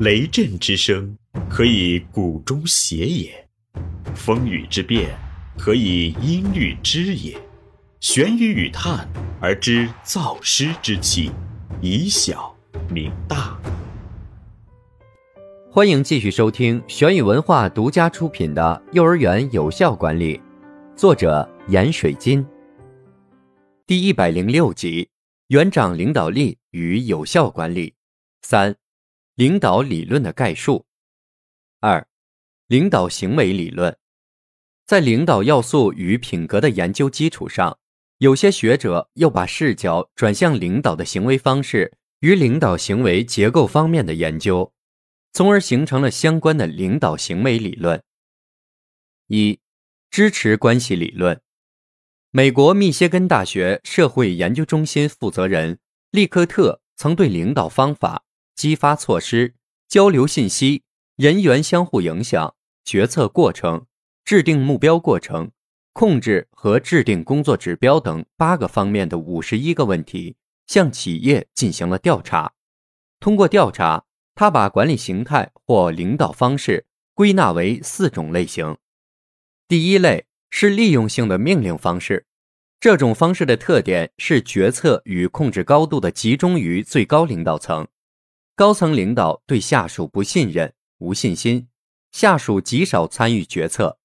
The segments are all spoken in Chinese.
雷震之声，可以鼓中谐也；风雨之变，可以音律之也。玄雨与叹而知造湿之气，以小明大。欢迎继续收听玄宇文化独家出品的《幼儿园有效管理》，作者闫水金。第一百零六集：园长领导力与有效管理。三、领导理论的概述。二、领导行为理论。在领导要素与品格的研究基础上，有些学者又把视角转向领导的行为方式与领导行为结构方面的研究，从而形成了相关的领导行为理论。一、支持关系理论。美国密歇根大学社会研究中心负责人利克特曾对领导方法、激发措施、交流信息、人员相互影响、决策过程、制定目标过程、控制和制定工作指标等八个方面的五十一个问题，向企业进行了调查。通过调查，他把管理形态或领导方式归纳为四种类型。第一类。是利用性的命令方式，这种方式的特点是决策与控制高度的集中于最高领导层，高层领导对下属不信任、无信心，下属极少参与决策，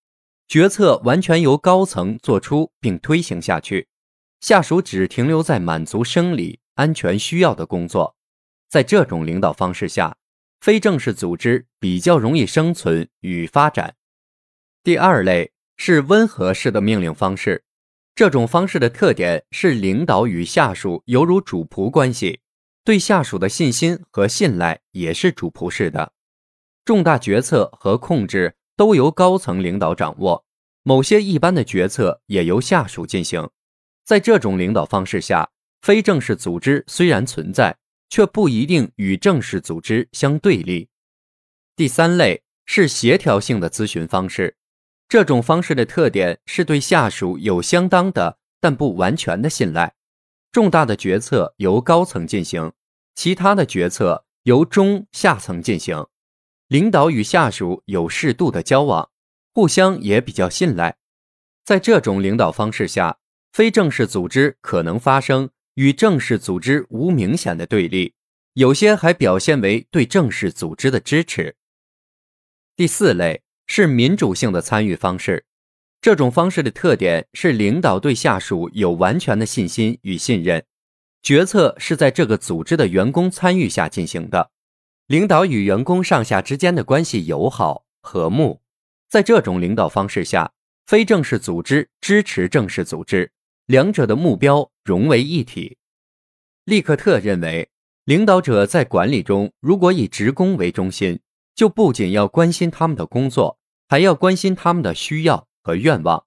决策完全由高层做出并推行下去，下属只停留在满足生理安全需要的工作。在这种领导方式下，非正式组织比较容易生存与发展。第二类。是温和式的命令方式，这种方式的特点是领导与下属犹如主仆关系，对下属的信心和信赖也是主仆式的。重大决策和控制都由高层领导掌握，某些一般的决策也由下属进行。在这种领导方式下，非正式组织虽然存在，却不一定与正式组织相对立。第三类是协调性的咨询方式。这种方式的特点是对下属有相当的但不完全的信赖，重大的决策由高层进行，其他的决策由中下层进行。领导与下属有适度的交往，互相也比较信赖。在这种领导方式下，非正式组织可能发生与正式组织无明显的对立，有些还表现为对正式组织的支持。第四类。是民主性的参与方式，这种方式的特点是领导对下属有完全的信心与信任，决策是在这个组织的员工参与下进行的，领导与员工上下之间的关系友好和睦。在这种领导方式下，非正式组织支持正式组织，两者的目标融为一体。利克特认为，领导者在管理中如果以职工为中心。就不仅要关心他们的工作，还要关心他们的需要和愿望，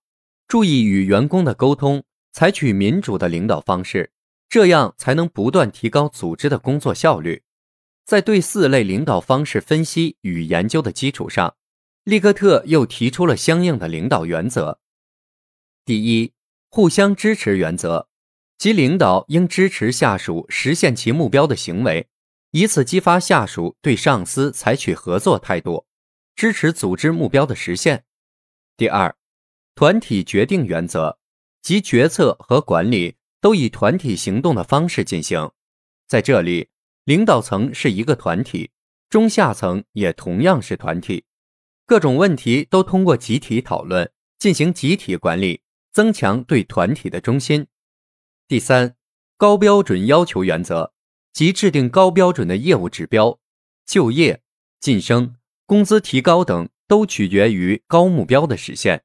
注意与员工的沟通，采取民主的领导方式，这样才能不断提高组织的工作效率。在对四类领导方式分析与研究的基础上，利克特又提出了相应的领导原则。第一，互相支持原则，即领导应支持下属实现其目标的行为。以此激发下属对上司采取合作态度，支持组织目标的实现。第二，团体决定原则，即决策和管理都以团体行动的方式进行。在这里，领导层是一个团体，中下层也同样是团体，各种问题都通过集体讨论进行集体管理，增强对团体的中心。第三，高标准要求原则。即制定高标准的业务指标，就业、晋升、工资提高等都取决于高目标的实现。